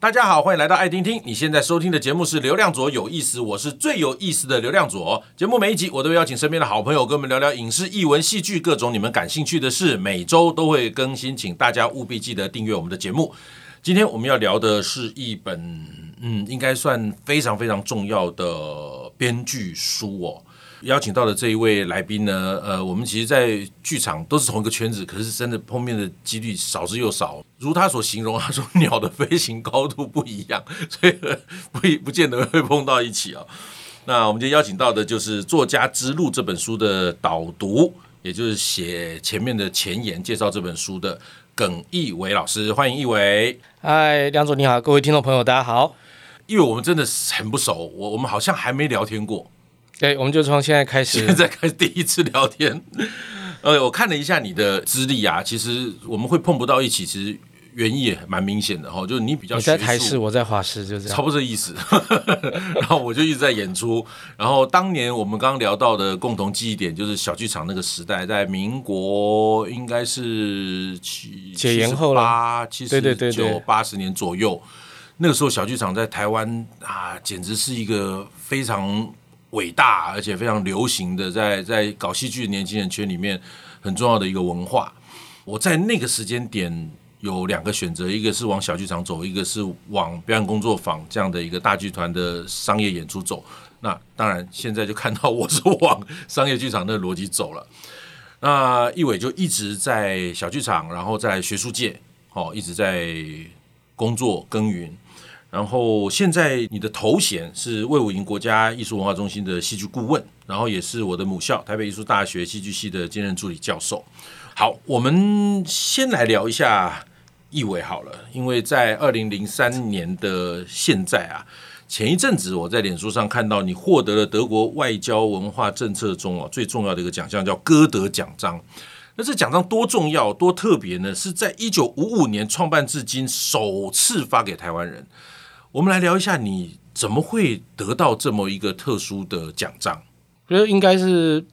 大家好，欢迎来到爱听听。你现在收听的节目是《流量左有意思》，我是最有意思的流量左。节目每一集我都会邀请身边的好朋友跟我们聊聊影视、译文、戏剧各种你们感兴趣的事，每周都会更新，请大家务必记得订阅我们的节目。今天我们要聊的是一本，嗯，应该算非常非常重要的编剧书哦。邀请到的这一位来宾呢，呃，我们其实，在剧场都是同一个圈子，可是真的碰面的几率少之又少。如他所形容，他说鸟的飞行高度不一样，所以不一不见得会碰到一起啊。那我们今天邀请到的就是《作家之路》这本书的导读，也就是写前面的前言，介绍这本书的耿翊维老师，欢迎义伟。嗨，梁总你好，各位听众朋友大家好。因为我们真的很不熟，我我们好像还没聊天过。对，我们就从现在开始，现在开始第一次聊天。呃，我看了一下你的资历啊，其实我们会碰不到一起，其实原因也蛮明显的哈，就是你比较你在台视，我在华视，就这样，差不多这意思。然后我就一直在演出。然后当年我们刚刚聊到的共同记忆点，就是小剧场那个时代，在民国应该是七解严后啦，七十九八十年左右，那个时候小剧场在台湾啊，简直是一个非常。伟大而且非常流行的，在在搞戏剧的年轻人圈里面很重要的一个文化。我在那个时间点有两个选择，一个是往小剧场走，一个是往表演工作坊这样的一个大剧团的商业演出走。那当然现在就看到我是往商业剧场的逻辑走了。那翊维就一直在小剧场，然后在学术界，哦，一直在工作耕耘。然后现在你的头衔是魏武营国家艺术文化中心的戏剧顾问，然后也是我的母校台北艺术大学戏剧系的兼任助理教授。好，我们先来聊一下翊维好了，因为在二零零三年的现在啊，前一阵子我在脸书上看到你获得了德国外交文化政策中啊最重要的一个奖项，叫歌德奖章。那这奖章多重要、多特别呢？是在一九五五年创办至今首次发给台湾人。我们来聊一下，你怎么会得到这么一个特殊的奖章？我觉得应该是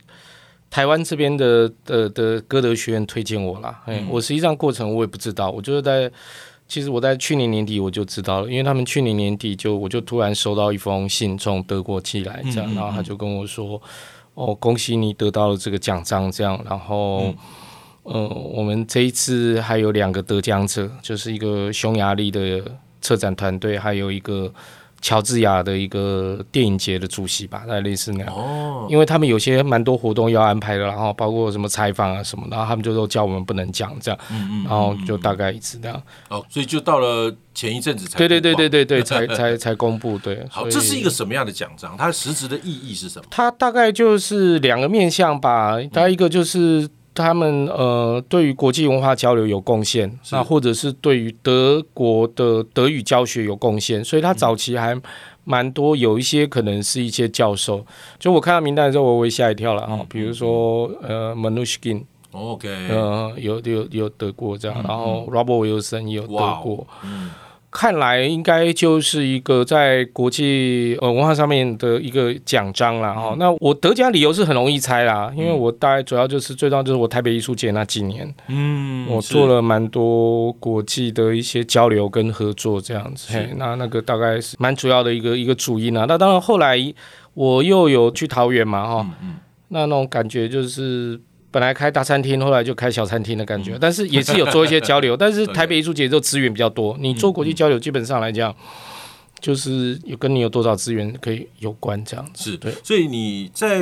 台湾这边的的的歌德学院推荐我啦。嗯，我实际上过程我也不知道，我就是在其实我在去年年底我就知道了，因为他们去年年底就我就突然收到一封信从德国寄来，这样，嗯嗯嗯，然后他就跟我说：“哦，恭喜你得到了这个奖章。”这样，然后嗯，呃，我们这一次还有两个得奖者，就是一个匈牙利的。策展团队还有一个乔治亚的一个电影节的主席吧，大概类似那样。哦，因为他们有些蛮多活动要安排的，然后包括什么采访啊什么，然后他们就都叫我们不能讲这样。嗯嗯。然后就大概一直这样。哦，所以就到了前一阵子才。对对对对对对，才才才公布。对。好，这是一个什么样的奖章？它实质的意义是什么？它大概就是两个面向吧。它一个就是。他们呃，对于国际文化交流有贡献，那或者是对于德国的德语教学有贡献，所以他早期还蛮多，有一些可能是一些教授。就我看到名单的时候，我会吓一跳了啊，比如说呃，Mnouchkin，OK，呃，有有有得过这样，然后 Robert Wilson 也有得过。看来应该就是一个在国际呃文化上面的一个奖章啦哈。那我得奖理由是很容易猜啦，因为我大概主要就是最重要就是我台北艺术节那几年，嗯，我做了蛮多国际的一些交流跟合作这样子。嘿，那那个大概是蛮主要的一个一个主因啦。那当然后来我又有去桃园嘛哈，那那种感觉就是。本来开大餐厅，后来就开小餐厅的感觉，但是也是有做一些交流。但是台北艺术节就资源比较多，你做国际交流，基本上来讲，就是有跟你有多少资源可以有关这样子。是对，所以你在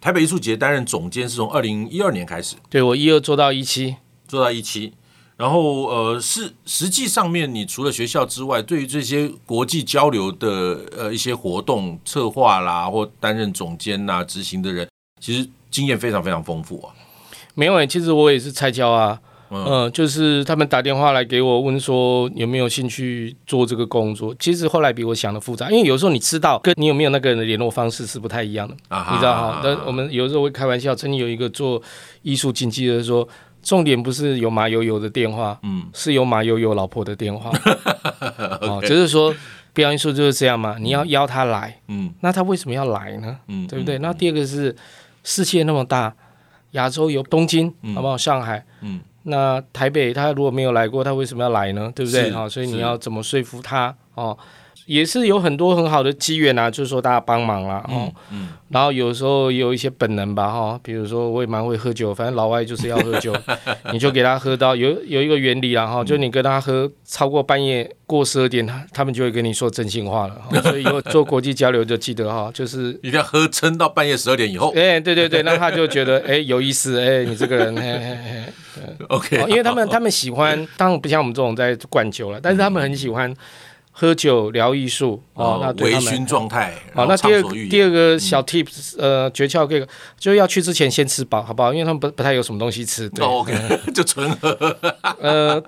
台北艺术节担任总监是从二零一二年开始，对，我一二做到一期，做到一期。然后呃，是实际上面你除了学校之外，对于这些国际交流的呃一些活动策划啦，或担任总监呐、执行的人，其实经验非常非常丰富啊。没有、欸，其实我也是菜鸟啊，嗯、呃，就是他们打电话来给我问说有没有兴趣做这个工作。其实后来比我想的复杂，因为有时候你知道跟你有没有那个人的联络方式是不太一样的，啊、你知道哈？那我们有时候会开玩笑，曾经有一个做艺术经纪的说，重点不是有马友友的电话，嗯，是有马友友老婆的电话，哦，只是说表演艺术就是这样嘛，你要邀他来，嗯，那他为什么要来呢？嗯，对不对？那第二个是世界那么大。亚洲有东京，好不好？上海，嗯那台北他如果没有来过，他为什么要来呢？对不对？好，所以你要怎么说服他？哦。也是有很多很好的机缘啊，就是说大家帮忙啦，哦，嗯，然后有时候也有一些本能吧，哈，比如说我也蛮会喝酒，反正老外就是要喝酒，你就给他喝到有有一个原理啊，哈，就你跟他喝超过半夜过十二点，他他们就会跟你说真心话了，所以以后做国际交流就记得哈，就是一定要喝撑到半夜十二点以后，哎，对对对，那他就觉得哎有意思，哎，你这个人，嘿嘿嘿，OK，因为他们他们喜欢，当然不像我们这种在灌酒了，但是他们很喜欢。喝酒聊艺术哦，那微醺状态。好，那第二第二个小 tips，呃，诀窍这个就是要去之前先吃饱，好不好？因为他们不不太有什么东西吃。对，OK，就纯喝。呃，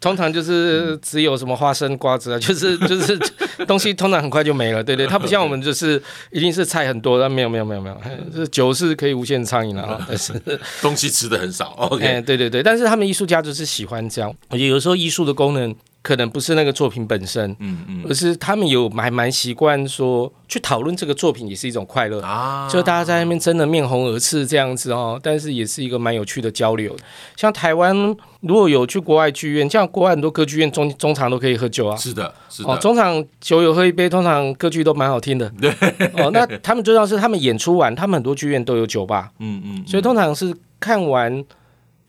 通常就是只有什么花生、瓜子啊，就是就是东西通常很快就没了。对对，它不像我们就是一定是菜很多，但没有没有没有没有，就是酒是可以无限畅饮的啊。但是东西吃的很少。OK，对对对，但是他们艺术家就是喜欢这样。我觉得有时候艺术的功能。可能不是那个作品本身，嗯嗯，而是他们有还蛮习惯说去讨论这个作品也是一种快乐啊，就大家在那边真的面红耳赤这样子哦，但是也是一个蛮有趣的交流。像台湾如果有去国外剧院，像国外很多歌剧院中中场都可以喝酒啊，是的，是的，哦，中场酒友喝一杯，通常歌剧都蛮好听的，对，哦，那他们最重要是他们演出完，他们很多剧院都有酒吧，嗯嗯，所以通常是看完。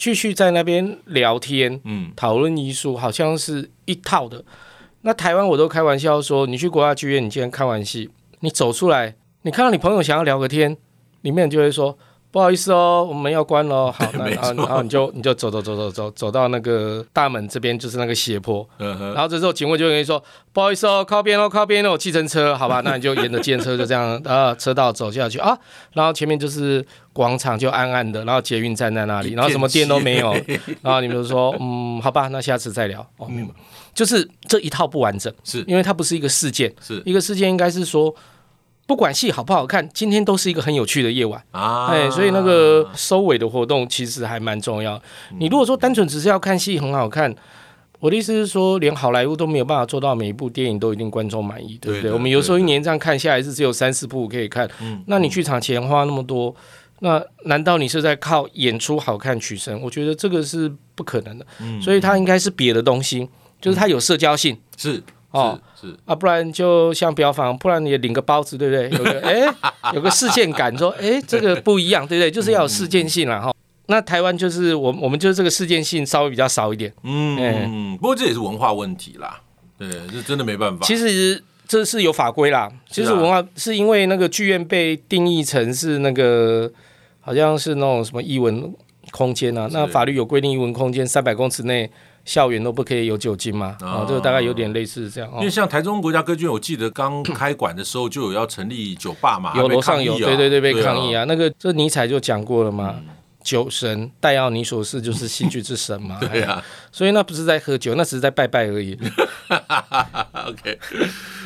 继续在那边聊天，嗯，讨论艺术，好像是一套的。那台湾我都开玩笑说，你去国家剧院，你今天看完戏，你走出来，你看到你朋友想要聊个天，里面就会说。不好意思哦，我们要关了。好，那然后然后你就你就走走走走走走到那个大门这边，就是那个斜坡。然后这时候警卫就跟你说：“不好意思哦，靠边哦，靠边哦，计程车，好吧？”那你就沿着计程车就这样啊，车道走下去啊。然后前面就是广场，就暗暗的。然后捷运站在那里，然后什么店都没有。然后你们就说：“嗯，好吧，那下次再聊。”哦，嗯，就是这一套不完整，是因为它不是一个事件，是一个事件，应该是说。不管戏好不好看，今天都是一个很有趣的夜晚啊！哎，所以那个收尾的活动其实还蛮重要。你如果说单纯只是要看戏很好看，我的意思是说，连好莱坞都没有办法做到每一部电影都一定观众满意，对不对？我们有时候一年这样看下来是只有三四部可以看，那你剧场钱花那么多，那难道你是在靠演出好看取胜？我觉得这个是不可能的。所以它应该是别的东西，就是它有社交性，是。哦，是，是啊，不然就像标房，不然你也领个包子，对不对？有个 哎，有个事件感，说哎，这个不一样，对不对？就是要有事件性了哈。那台湾就是我，我们就是这个事件性稍微比较少一点。嗯嗯，不过这也是文化问题啦，对，这真的没办法。其实这是有法规啦，其实文化是因为那个剧院被定义成是那个好像是那种什么艺文空间啊，那法律有规定艺文空间三百公尺内。校园都不可以有酒精吗？啊，这个大概有点类似这样。因为像台中国家歌剧院，我记得刚开馆的时候就有要成立酒吧嘛，有楼上有，对对对，被抗议啊。那个这尼采就讲过了嘛，酒神戴奥尼索斯就是戏剧之神嘛。对啊，所以那不是在喝酒，那只是在拜拜而已。OK，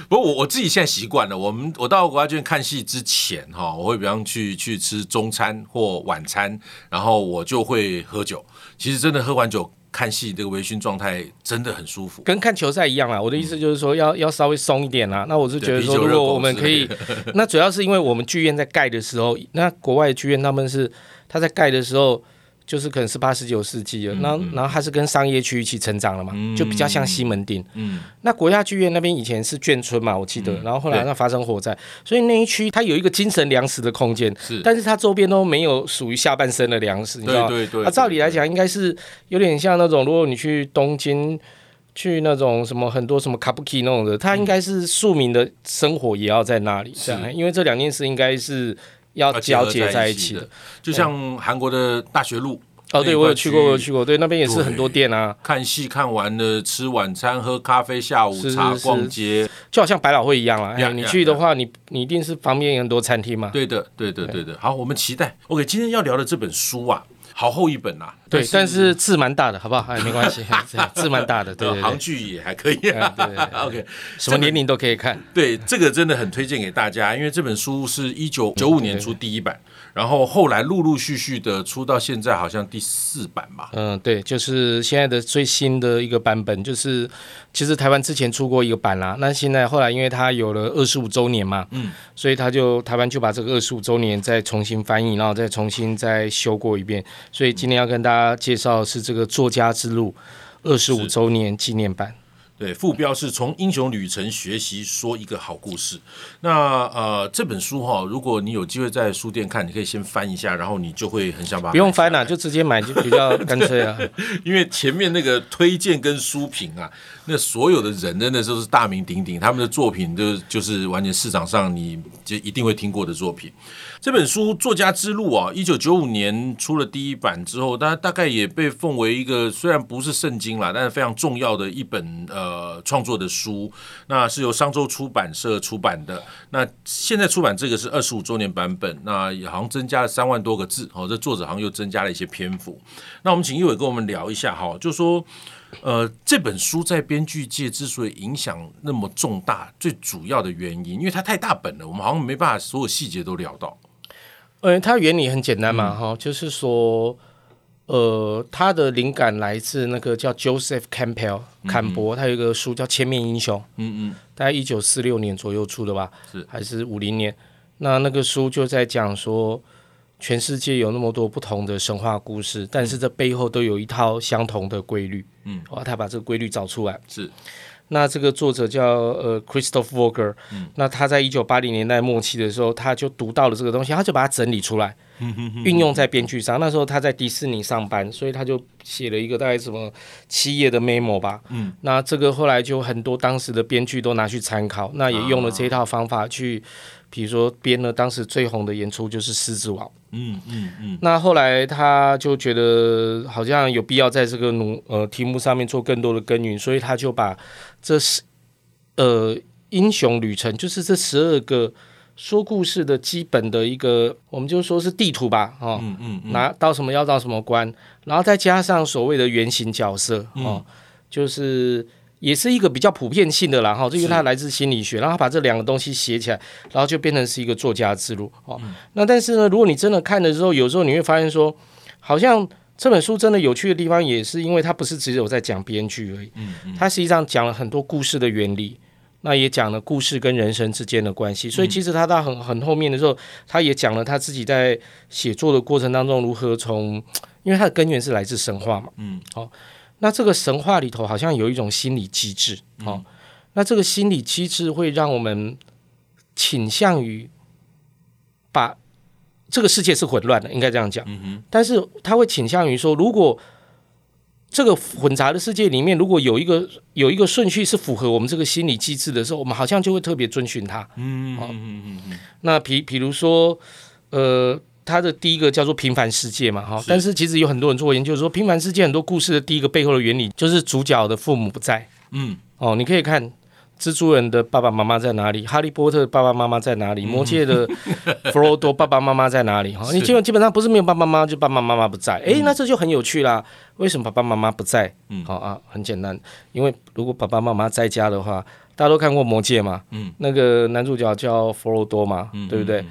不过我我自己现在习惯了，我们我到国家剧院看戏之前哈，我会比方去去吃中餐或晚餐，然后我就会喝酒。其实真的喝完酒。看戏这个微醺状态真的很舒服，跟看球赛一样啊。我的意思就是说要，要、嗯、要稍微松一点啦。那我是觉得说，如果我们可以，那主要是因为我们剧院在盖的时候，那国外剧院他们是他在盖的时候。就是可能是八十九世纪了，然后然后它是跟商业区一起成长了嘛，就比较像西门町。嗯，那国家剧院那边以前是眷村嘛，我记得，然后后来那发生火灾，所以那一区它有一个精神粮食的空间，是，但是它周边都没有属于下半身的粮食，你知道吗？对对对。照理来讲，应该是有点像那种，如果你去东京，去那种什么很多什么卡布奇那种的，它应该是庶民的生活也要在那里，这样，因为这两件事应该是。要交接在一起的，就像韩国的大学路哦，对我有去过，我有去过，对那边也是很多店啊。看戏看完了，吃晚餐、喝咖啡、下午茶、逛街，就好像百老汇一样啊。哎，你去的话，你你一定是旁边有很多餐厅嘛。对的，对的，对的。好，我们期待。OK，今天要聊的这本书啊。好厚一本呐，对，但是字蛮大的，好不好？哎，没关系，字蛮大的，对，行距也还可以，对，OK，什么年龄都可以看。对，这个真的很推荐给大家，因为这本书是一九九五年出第一版，然后后来陆陆续续的出到现在，好像第四版吧。嗯，对，就是现在的最新的一个版本，就是其实台湾之前出过一个版啦，那现在后来因为它有了二十五周年嘛，嗯，所以他就台湾就把这个二十五周年再重新翻译，然后再重新再修过一遍。所以今天要跟大家介绍是这个作家之路二十五周年纪念版。对，副标是从英雄旅程学习说一个好故事。那呃，这本书哈，如果你有机会在书店看，你可以先翻一下，然后你就会很想把它。不用翻了，就直接买就比较干脆啊。因为前面那个推荐跟书评啊，那所有的人真的都是大名鼎鼎，他们的作品就就是完全市场上你就一定会听过的作品。这本书《作家之路》啊，一九九五年出了第一版之后，它大概也被奉为一个虽然不是圣经啦，但是非常重要的一本呃创作的书。那是由商周出版社出版的。那现在出版这个是二十五周年版本，那也好像增加了三万多个字。哦，这作者好像又增加了一些篇幅。那我们请一伟跟我们聊一下哈，就说呃这本书在编剧界之所以影响那么重大，最主要的原因，因为它太大本了，我们好像没办法所有细节都聊到。呃，它原理很简单嘛，哈、嗯，就是说，呃，它的灵感来自那个叫 Joseph Campbell 坎伯，他有一个书叫《千面英雄》，嗯嗯，大概一九四六年左右出的吧，是还是五零年？那那个书就在讲说，全世界有那么多不同的神话故事，但是这背后都有一套相同的规律，嗯，哇，他把这个规律找出来，是。那这个作者叫呃 Christoph Vogler，嗯，那他在一九八零年代末期的时候，他就读到了这个东西，他就把它整理出来，运用在编剧上。那时候他在迪士尼上班，所以他就写了一个大概什么七页的 memo 吧，嗯，那这个后来就很多当时的编剧都拿去参考，那也用了这一套方法去。比如说编了当时最红的演出就是《狮子王》，嗯嗯嗯。那后来他就觉得好像有必要在这个努呃题目上面做更多的耕耘，所以他就把这是呃英雄旅程，就是这十二个说故事的基本的一个，我们就说是地图吧，哦，嗯嗯嗯，拿到什么要到什么关，然后再加上所谓的原型角色，哦，就是。也是一个比较普遍性的啦，哈，因为它来自心理学，然后他把这两个东西写起来，然后就变成是一个作家之路，哦，嗯、那但是呢，如果你真的看的时候，有时候你会发现说，好像这本书真的有趣的地方，也是因为它不是只有在讲编剧而已，嗯嗯，它实际上讲了很多故事的原理，那也讲了故事跟人生之间的关系，所以其实他到很很后面的时候，他也讲了他自己在写作的过程当中如何从，因为他的根源是来自神话嘛，嗯，好。那这个神话里头好像有一种心理机制，哦，嗯、那这个心理机制会让我们倾向于把这个世界是混乱的，应该这样讲。嗯哼。但是他会倾向于说，如果这个混杂的世界里面，如果有一个有一个顺序是符合我们这个心理机制的时候，我们好像就会特别遵循它。嗯嗯嗯嗯嗯。那比比如说，呃。他的第一个叫做平凡世界嘛，哈，但是其实有很多人做研究说，平凡世界很多故事的第一个背后的原理就是主角的父母不在，嗯，哦，你可以看蜘蛛人的爸爸妈妈在哪里，哈利波特的爸爸妈妈在哪里，魔界的 弗罗多爸爸妈妈在哪里，哈，你基本基本上不是没有爸爸妈妈，就爸爸妈妈不在，诶，那这就很有趣啦，为什么爸爸妈妈不在？嗯，好啊，很简单，因为如果爸爸妈妈在家的话，大家都看过魔界嘛，嗯，那个男主角叫弗罗多嘛，对不对？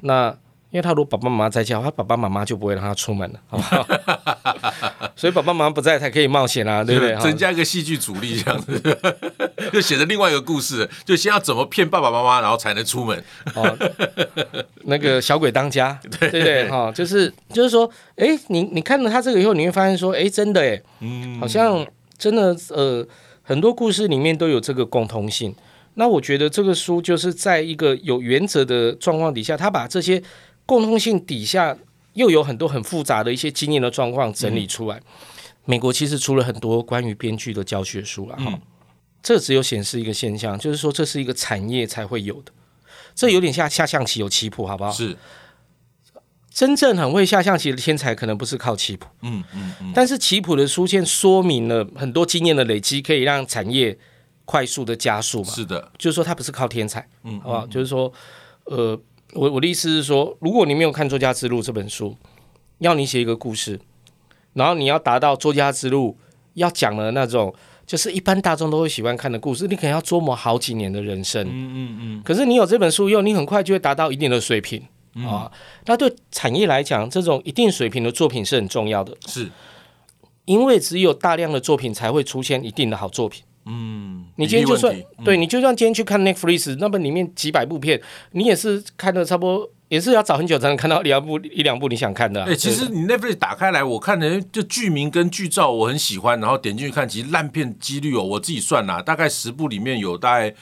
那因为他如果爸爸妈妈在家，他爸爸妈妈就不会让他出门了，好不好？所以爸爸妈妈不在才可以冒险啊，对不对？增加一个戏剧阻力，这样子 就写成另外一个故事，就先要怎么骗爸爸妈妈，然后才能出门。哦，那个小鬼当家，对 对对，哈，就是就是说，哎，你你看了他这个以后，你会发现说，哎，真的，哎，嗯，好像真的，呃，很多故事里面都有这个共通性。那我觉得这个书就是在一个有原则的状况底下，他把这些。共通性底下又有很多很复杂的一些经验的状况整理出来。嗯、美国其实出了很多关于编剧的教学书了哈，嗯、这只有显示一个现象，就是说这是一个产业才会有的。这有点像下象棋有棋谱，好不好？是。真正很会下象棋的天才，可能不是靠棋谱。嗯嗯嗯。但是棋谱的出现，说明了很多经验的累积，可以让产业快速的加速嘛。是的。就是说，它不是靠天才。嗯，好不好？就是说，呃。我我的意思是说，如果你没有看《作家之路》这本书，要你写一个故事，然后你要达到《作家之路》要讲的那种，就是一般大众都会喜欢看的故事，你可能要琢磨好几年的人生。嗯嗯嗯。可是你有这本书以后，你很快就会达到一定的水平啊。那对产业来讲，这种一定水平的作品是很重要的。是，因为只有大量的作品才会出现一定的好作品。嗯，你今天就算、嗯、对，你就算今天去看 Netflix，那么里面几百部片，你也是看了差不多，也是要找很久才能看到两部一两部你想看的、啊。哎、欸，其实你 Netflix 打开来，我看的就剧名跟剧照我很喜欢，然后点进去看，其实烂片几率哦，我自己算啦，大概十部里面有大概。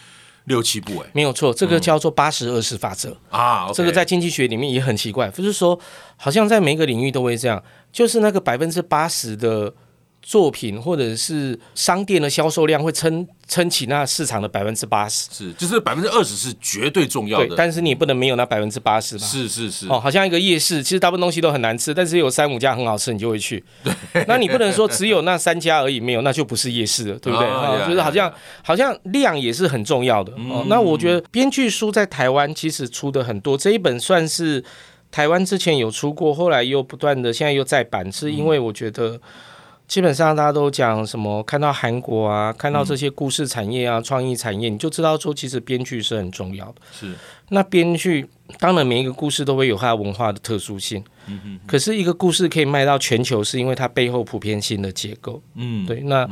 六七部哎，没有错，这个叫做八十二十法则、嗯、啊。这个在经济学里面也很奇怪，不是说好像在每个领域都会这样，就是那个百分之八十的。作品或者是商店的销售量会撑撑起那市场的百分之八十，是就是百分之二十是绝对重要的，对，但是你不能没有那百分之八十吧？是是是，哦，好像一个夜市，其实大部分东西都很难吃，但是有三五家很好吃，你就会去。对，那你不能说只有那三家而已，没有那就不是夜市了，对不对？啊、哦，就是好像好像量也是很重要的、嗯、哦。那我觉得编剧书在台湾其实出的很多，这一本算是台湾之前有出过，后来又不断的现在又再版，是因为我觉得。基本上大家都讲什么？看到韩国啊，看到这些故事产业啊、嗯、创意产业，你就知道说，其实编剧是很重要的。是。那编剧当然每一个故事都会有它文化的特殊性。嗯哼。可是一个故事可以卖到全球，是因为它背后普遍性的结构。嗯。对。那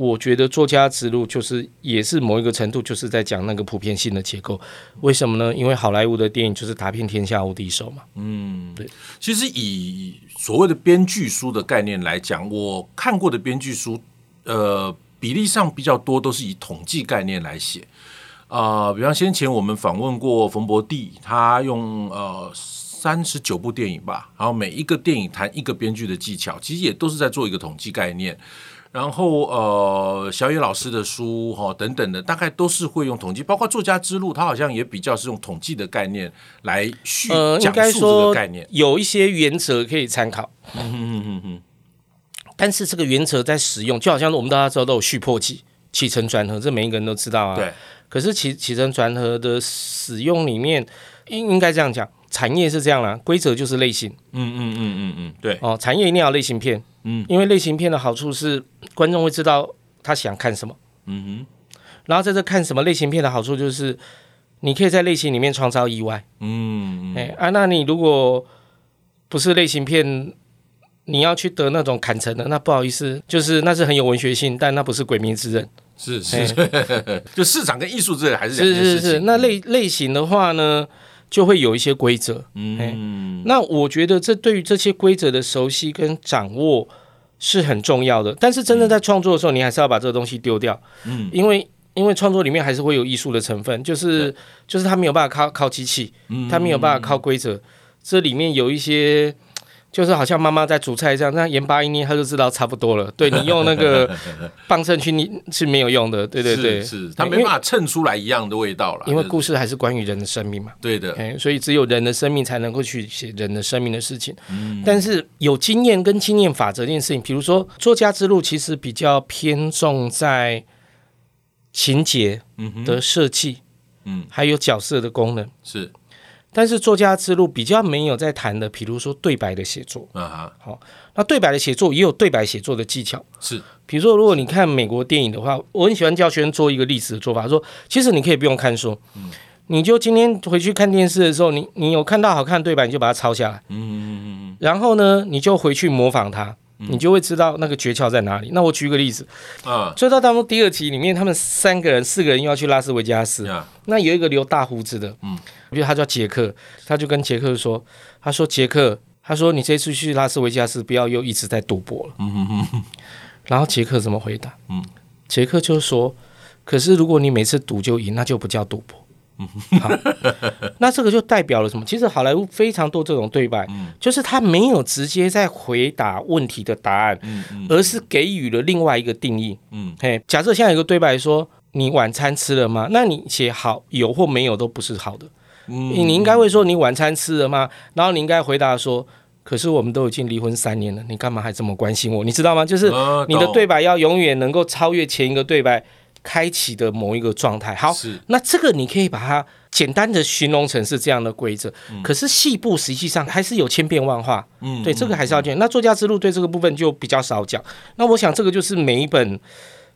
我觉得作家之路就是也是某一个程度就是在讲那个普遍性的结构。为什么呢？因为好莱坞的电影就是打遍天下无敌手嘛。嗯。对。其实以所谓的编剧书的概念来讲，我看过的编剧书，呃，比例上比较多都是以统计概念来写。啊、呃，比方先前我们访问过冯博弟，他用呃三十九部电影吧，然后每一个电影谈一个编剧的技巧，其实也都是在做一个统计概念。然后呃，小野老师的书哈、哦、等等的，大概都是会用统计，包括作家之路，他好像也比较是用统计的概念来叙呃，讲述这个概念，有一些原则可以参考。嗯嗯嗯嗯。但是这个原则在使用，就好像我们大家知道都有续破记、起承转合，这每一个人都知道啊。对。可是起起承转合的使用里面，应应该这样讲，产业是这样啦，规则就是类型。嗯嗯嗯嗯嗯，对。哦，产业一定要类型片。嗯，因为类型片的好处是观众会知道他想看什么，嗯哼，然后在这看什么类型片的好处就是你可以在类型里面创造意外，嗯，哎啊，那你如果不是类型片，你要去得那种坎城的，那不好意思，就是那是很有文学性，但那不是鬼灭之刃，是是，是 就市场跟艺术之类还是。是是是，那类类型的话呢？就会有一些规则，嗯，那我觉得这对于这些规则的熟悉跟掌握是很重要的。但是真正在创作的时候，你还是要把这个东西丢掉，嗯，因为因为创作里面还是会有艺术的成分，就是就是他没有办法靠靠机器，他没有办法靠规则，这里面有一些。就是好像妈妈在煮菜这样，那盐巴一捏，他就知道差不多了。对，你用那个 磅秤去捏是没有用的，对对对，是，是他没办法称出来一样的味道了。因为故事还是关于人的生命嘛。对的，所以只有人的生命才能够去写人的生命的事情。嗯，但是有经验跟经验法则这件事情，比如说作家之路，其实比较偏重在情节的设计，嗯，还有角色的功能是。但是作家之路比较没有在谈的，比如说对白的写作。啊，好，那对白的写作也有对白写作的技巧，是，比如说如果你看美国电影的话，我很喜欢教学生做一个例子的做法，说其实你可以不用看书，嗯，你就今天回去看电视的时候，你你有看到好看的对白，你就把它抄下来，嗯嗯嗯嗯，然后呢，你就回去模仿它。你就会知道那个诀窍在哪里。那我举个例子，啊，追到当中第二集里面，他们三个人、四个人又要去拉斯维加斯。那有一个留大胡子的，嗯，比如他叫杰克，他就跟杰克说：“他说杰克，他说你这次去拉斯维加斯不要又一直在赌博了。”嗯，然后杰克怎么回答？嗯，杰克就说：“可是如果你每次赌就赢，那就不叫赌博。”好，那这个就代表了什么？其实好莱坞非常多这种对白，嗯、就是他没有直接在回答问题的答案，嗯嗯、而是给予了另外一个定义。嗯，嘿，假设现在有个对白说：“你晚餐吃了吗？”那你写好有或没有都不是好的。嗯，你应该会说：“你晚餐吃了吗？”然后你应该回答说：“可是我们都已经离婚三年了，你干嘛还这么关心我？”你知道吗？就是你的对白要永远能够超越前一个对白。开启的某一个状态，好，那这个你可以把它简单的形容成是这样的规则，嗯、可是细部实际上还是有千变万化，嗯，对，这个还是要讲。嗯、那作家之路对这个部分就比较少讲。那我想这个就是每一本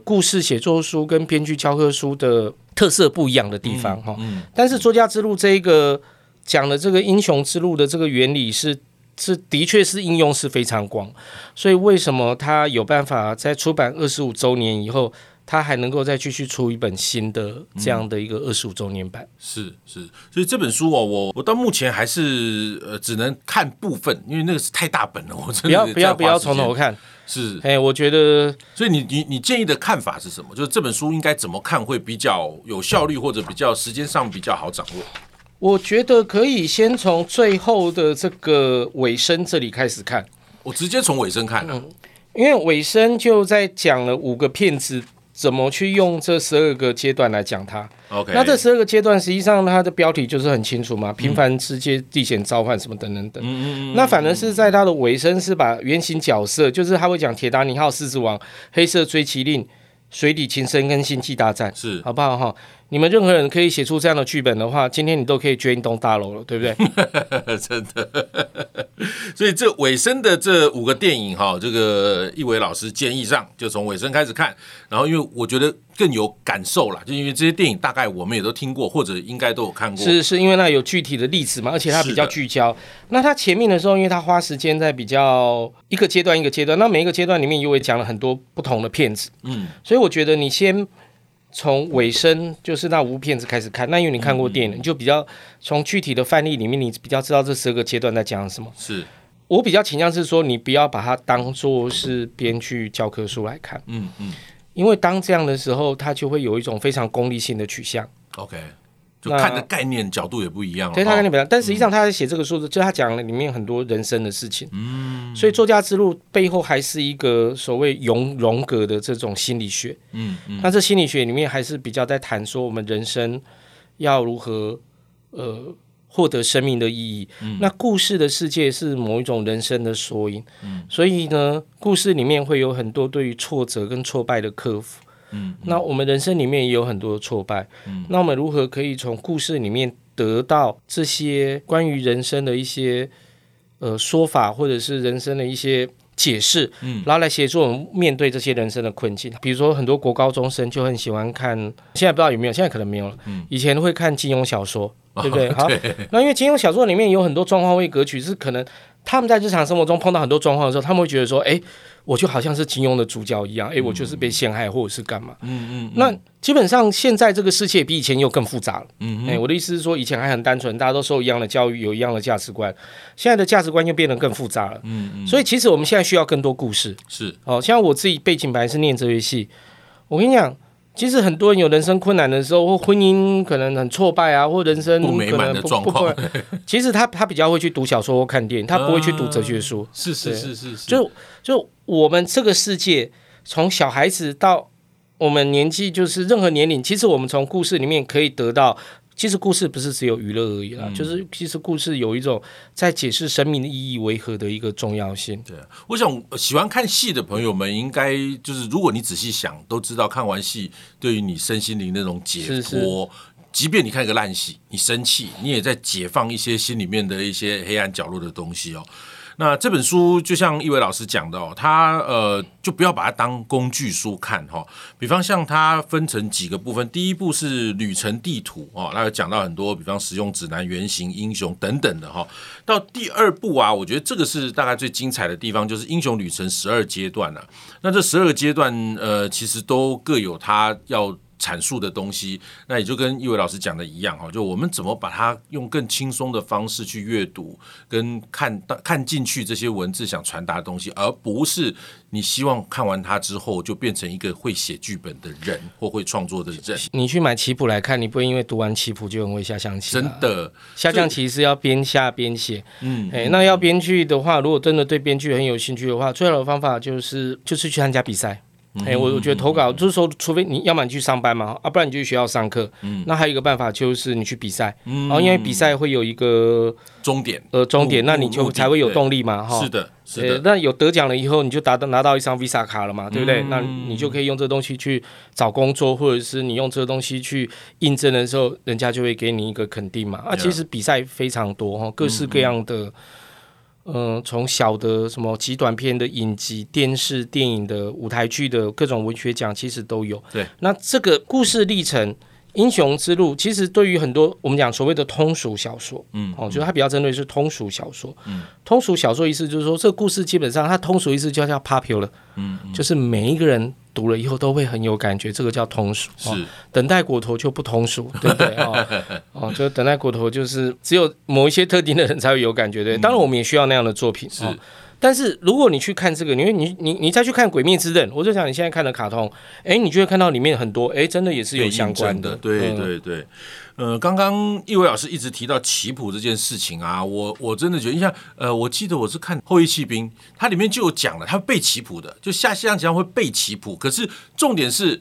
故事写作书跟编剧教科书的特色不一样的地方哈。但是作家之路这一个讲的这个英雄之路的这个原理是是的确是应用是非常广，所以为什么他有办法在出版二十五周年以后？他还能够再继续出一本新的这样的一个二十五周年版。是是，所以这本书哦，我我到目前还是呃只能看部分，因为那个是太大本了，我真的不要不要不要从头看。是，哎，我觉得，所以你你你建议的看法是什么？就是这本书应该怎么看会比较有效率，或者比较时间上比较好掌握？我觉得可以先从最后的这个尾声这里开始看。我直接从尾声看了，嗯，因为尾声就在讲了五个骗子怎么去用这十二个阶段来讲它。OK，那这十二个阶段实际上它的标题就是很清楚嘛，平凡世界、地险召唤什么等等等。嗯嗯，那反而是在它的尾声是把原型角色，就是他会讲铁达尼号、狮子王、黑色追骑令、水底情深跟星际大战，是好不好哈？你们任何人可以写出这样的剧本的话，今天你都可以捐一栋大楼了，对不对？真的。所以这尾声的这五个电影哈，这个一伟老师建议上就从尾声开始看，然后因为我觉得更有感受啦，就因为这些电影大概我们也都听过，或者应该都有看过。是是因为那有具体的例子嘛，而且它比较聚焦。那它前面的时候，因为它花时间在比较一个阶段一个阶段，那每一个阶段里面又会讲了很多不同的片子，嗯，所以我觉得你先。从尾声就是那五部片子开始看，那因为你看过电影，你就比较从具体的范例里面，你比较知道这十二个阶段在讲什么。是我比较倾向是说，你不要把它当做是编剧教科书来看，嗯嗯，因为当这样的时候，它就会有一种非常功利性的取向。OK。就看的概念角度也不一样，对，他概念不一样，但实际上他在写这个书，就他讲了里面很多人生的事情，嗯，所以作家之路背后还是一个所谓荣荣格的这种心理学，嗯嗯，那这心理学里面还是比较在谈说我们人生要如何呃获得生命的意义，嗯，那故事的世界是某一种人生的缩影，嗯，所以呢，故事里面会有很多对于挫折跟挫败的克服。嗯，那我们人生里面也有很多的挫败，嗯，那我们如何可以从故事里面得到这些关于人生的一些呃说法，或者是人生的一些解释，嗯，然后来协助我们面对这些人生的困境。比如说，很多国高中生就很喜欢看，现在不知道有没有，现在可能没有了，嗯，以前会看金庸小说，对不对？好，那因为金庸小说里面有很多状况位格局，是可能他们在日常生活中碰到很多状况的时候，他们会觉得说，哎。我就好像是金庸的主角一样，哎、欸，我就是被陷害或者是干嘛？嗯嗯。那基本上现在这个世界比以前又更复杂了。嗯嗯。哎，我的意思是说，以前还很单纯，大家都受一样的教育，有一样的价值观。现在的价值观又变得更复杂了。嗯嗯。所以其实我们现在需要更多故事。是。哦，像我自己背景本来是念哲学系，我跟你讲。其实很多人有人生困难的时候，或婚姻可能很挫败啊，或人生不，不美满的状况。其实他他比较会去读小说或看电影，他不会去读哲学书。是是是是。就就我们这个世界，从小孩子到我们年纪，就是任何年龄，其实我们从故事里面可以得到。其实故事不是只有娱乐而已啦，嗯、就是其实故事有一种在解释生命的意义为何的一个重要性。对，我想喜欢看戏的朋友们，应该就是如果你仔细想，都知道看完戏对于你身心灵那种解脱。是是，即便你看一个烂戏，你生气，你也在解放一些心里面的一些黑暗角落的东西哦。那这本书就像一维老师讲的哦，他呃就不要把它当工具书看哈。比方像它分成几个部分，第一部是旅程地图哦，那有讲到很多，比方使用指南、原型、英雄等等的哈。到第二部啊，我觉得这个是大概最精彩的地方，就是英雄旅程十二阶段了。那这十二个阶段呃，其实都各有它要。阐述的东西，那也就跟一伟老师讲的一样哈，就我们怎么把它用更轻松的方式去阅读，跟看到看进去这些文字想传达的东西，而不是你希望看完它之后就变成一个会写剧本的人或会创作的人。你去买棋谱来看，你不会因为读完棋谱就很会下象棋。真的，下象棋是要边下边写。嗯，哎，那要编剧的话，如果真的对编剧很有兴趣的话，最好的方法就是就是去参加比赛。哎、欸，我我觉得投稿就是说，除非你要么你去上班嘛，啊，不然你就去学校上课。嗯，那还有一个办法就是你去比赛，嗯，然后因为比赛会有一个终点，呃，终点，那你就才会有动力嘛，哈。是的，是的。那有得奖了以后，你就达到拿到一张 Visa 卡了嘛，对不对？嗯、那你就可以用这东西去找工作，或者是你用这个东西去应征的时候，人家就会给你一个肯定嘛。啊，其实比赛非常多哈，各式各样的。嗯，从小的什么极短片的影集、电视、电影的舞台剧的各种文学奖，其实都有。对，那这个故事历程英雄之路其实对于很多我们讲所谓的通俗小说，嗯，哦，就是它比较针对是通俗小说，嗯，通俗小说意思就是说这个故事基本上它通俗意思就叫 popular，嗯，就是每一个人读了以后都会很有感觉，这个叫通俗。是，等待果陀就不通俗，对不对？哦，哦，就等待果陀就是只有某一些特定的人才会有感觉，对。当然我们也需要那样的作品，是。但是如果你去看这个，因为你你你再去看《鬼灭之刃》，我就想你现在看的卡通，哎，你就会看到里面很多，哎，真的也是有相关的。对对对，呃，刚刚一伟老师一直提到棋谱这件事情啊，我我真的觉得，你像呃，我记得我是看《后裔弃兵》，它里面就有讲了，他背棋谱的，就下西洋棋会背棋谱，可是重点是。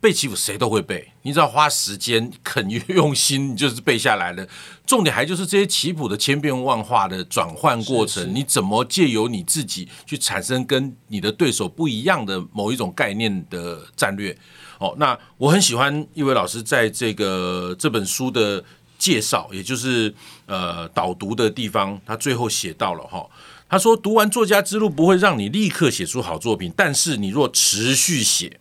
背棋谱谁都会背，你只要花时间、肯用心，你就是背下来了。重点还就是这些棋谱的千变万化的转换过程，你怎么借由你自己去产生跟你的对手不一样的某一种概念的战略？哦，那我很喜欢一位老师在这个这本书的介绍，也就是呃导读的地方，他最后写到了哈，他说读完作家之路不会让你立刻写出好作品，但是你若持续写。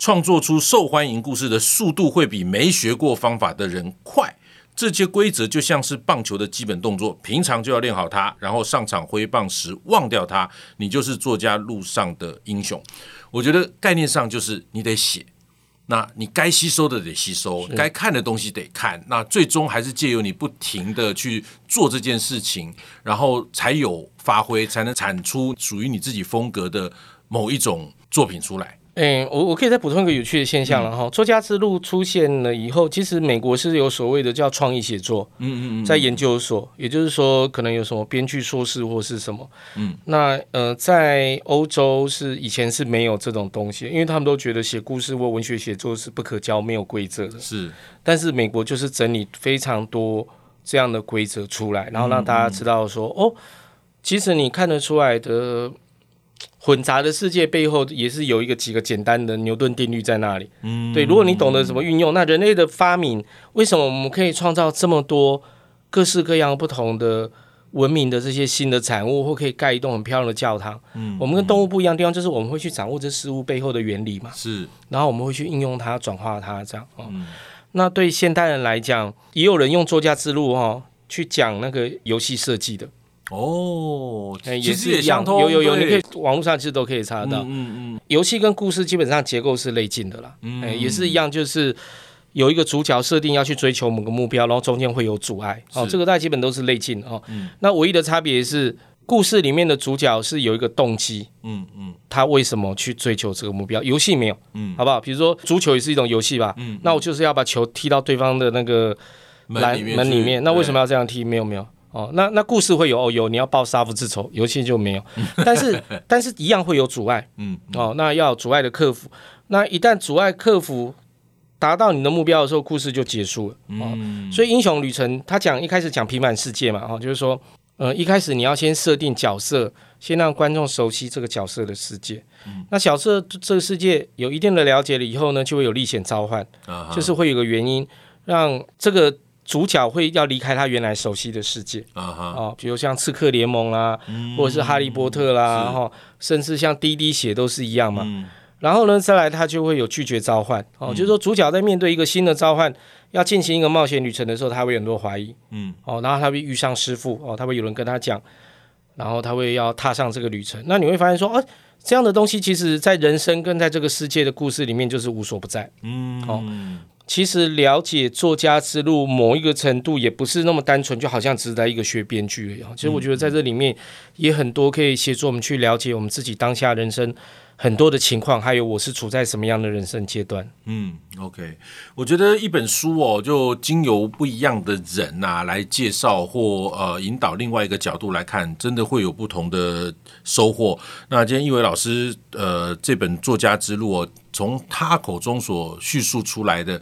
创作出受欢迎故事的速度会比没学过方法的人快。这些规则就像是棒球的基本动作，平常就要练好它，然后上场挥棒时忘掉它，你就是作家路上的英雄。我觉得概念上就是你得写，那你该吸收的得吸收，该看的东西得看，那最终还是借由你不停的去做这件事情，然后才有发挥，才能产出属于你自己风格的某一种作品出来。哎，我我可以再补充一个有趣的现象了哈。作家之路出现了以后，其实美国是有所谓的叫创意写作，嗯嗯嗯，在研究所，也就是说可能有什么编剧硕士或是什么，嗯，那呃，在欧洲是以前是没有这种东西，因为他们都觉得写故事或文学写作是不可教、没有规则的，是。但是美国就是整理非常多这样的规则出来，然后让大家知道说，哦，其实你看得出来的。混杂的世界背后也是有一个几个简单的牛顿定律在那里。嗯，对，如果你懂得怎么运用，那人类的发明，为什么我们可以创造这么多各式各样不同的文明的这些新的产物，或可以盖一栋很漂亮的教堂？嗯，我们跟动物不一样的地方就是我们会去掌握这事物背后的原理嘛。是，然后我们会去应用它，转化它，这样。哦，嗯，那对现代人来讲，也有人用作家之路哈，哦，去讲那个游戏设计的。哦，也是一样，有有有，你可以网络上其实都可以查得到。嗯嗯，游戏跟故事基本上结构是类近的啦。嗯，也是一样，就是有一个主角设定要去追求某个目标，然后中间会有阻碍。哦，这个大家基本都是类近哦。那唯一的差别是，故事里面的主角是有一个动机。嗯嗯，他为什么去追求这个目标？游戏没有。嗯，好不好？比如说足球也是一种游戏吧。嗯，那我就是要把球踢到对方的那个篮门里面。那为什么要这样踢？没有没有。哦，那那故事会有哦，有你要报杀父之仇，游戏就没有，但是 但是一样会有阻碍，嗯，哦，那要有阻碍的克服，那一旦阻碍克服，达到你的目标的时候，故事就结束了，哦，嗯，所以英雄旅程他讲一开始讲平凡世界嘛，哦，就是说，呃，一开始你要先设定角色，先让观众熟悉这个角色的世界，嗯，那角色这个世界有一定的了解了以后呢，就会有历险召唤，啊，就是会有个原因让这个。主角会要离开他原来熟悉的世界。啊哈。哦，比如像刺客联盟啦，嗯、或者是哈利波特啦，然后是甚至像滴滴血都是一样嘛。嗯、然后呢，再来他就会有拒绝召唤。哦，嗯、就是说主角在面对一个新的召唤，要进行一个冒险旅程的时候，他会有很多怀疑，嗯。哦，然后他会遇上师傅哦，他会有人跟他讲，然后他会要踏上这个旅程。那你会发现说，啊，这样的东西其实在人生跟在这个世界的故事里面就是无所不在，嗯。哦。其实了解作家之路某一个程度，也不是那么单纯，就好像只是在一个学编剧一样。其实我觉得在这里面也很多可以协助我们去了解我们自己当下人生很多的情况，还有我是处在什么样的人生阶段。嗯，OK，我觉得一本书哦，就经由不一样的人呐、啊、来介绍或呃引导另外一个角度来看，真的会有不同的收获。那今天一伟老师呃这本作家之路哦。从他口中所叙述出来的，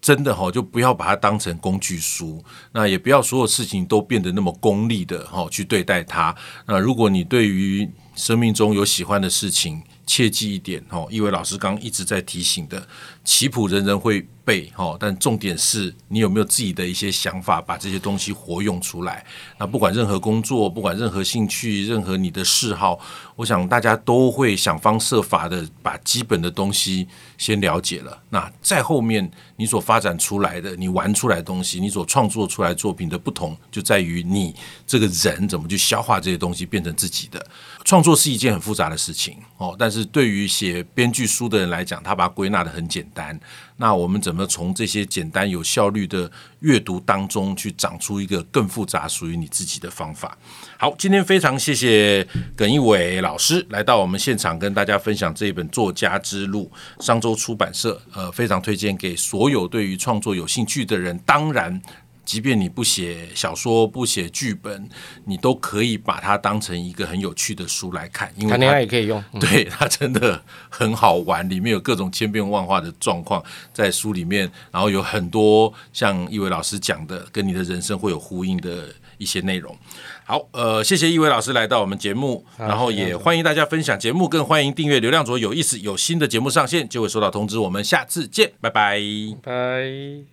真的哈，就不要把它当成工具书，那也不要所有事情都变得那么功利的哈去对待它。那如果你对于生命中有喜欢的事情，切记一点哦。因为老师刚一直在提醒的，棋谱人人会背哈，但重点是你有没有自己的一些想法，把这些东西活用出来。那不管任何工作，不管任何兴趣，任何你的嗜好，我想大家都会想方设法的把基本的东西先了解了。那在后面你所发展出来的，你玩出来的东西，你所创作出来作品的不同，就在于你这个人怎么去消化这些东西，变成自己的。创作是一件很复杂的事情哦，但是对于写编剧书的人来讲，他把它归纳得很简单。单那我们怎么从这些简单有效率的阅读当中去长出一个更复杂属于你自己的方法？好，今天非常谢谢耿一伟老师来到我们现场，跟大家分享这一本《作家之路》，商周出版社，呃，非常推荐给所有对于创作有兴趣的人。当然。即便你不写小说，不写剧本，你都可以把它当成一个很有趣的书来看，因为它也可以用。对，它真的很好玩，里面有各种千变万化的状况在书里面，然后有很多像一伟老师讲的，跟你的人生会有呼应的一些内容。好，呃，谢谢一伟老师来到我们节目，然后也欢迎大家分享节目，更欢迎订阅流量卓有意思，有新的节目上线就会收到通知。我们下次见，拜拜，拜。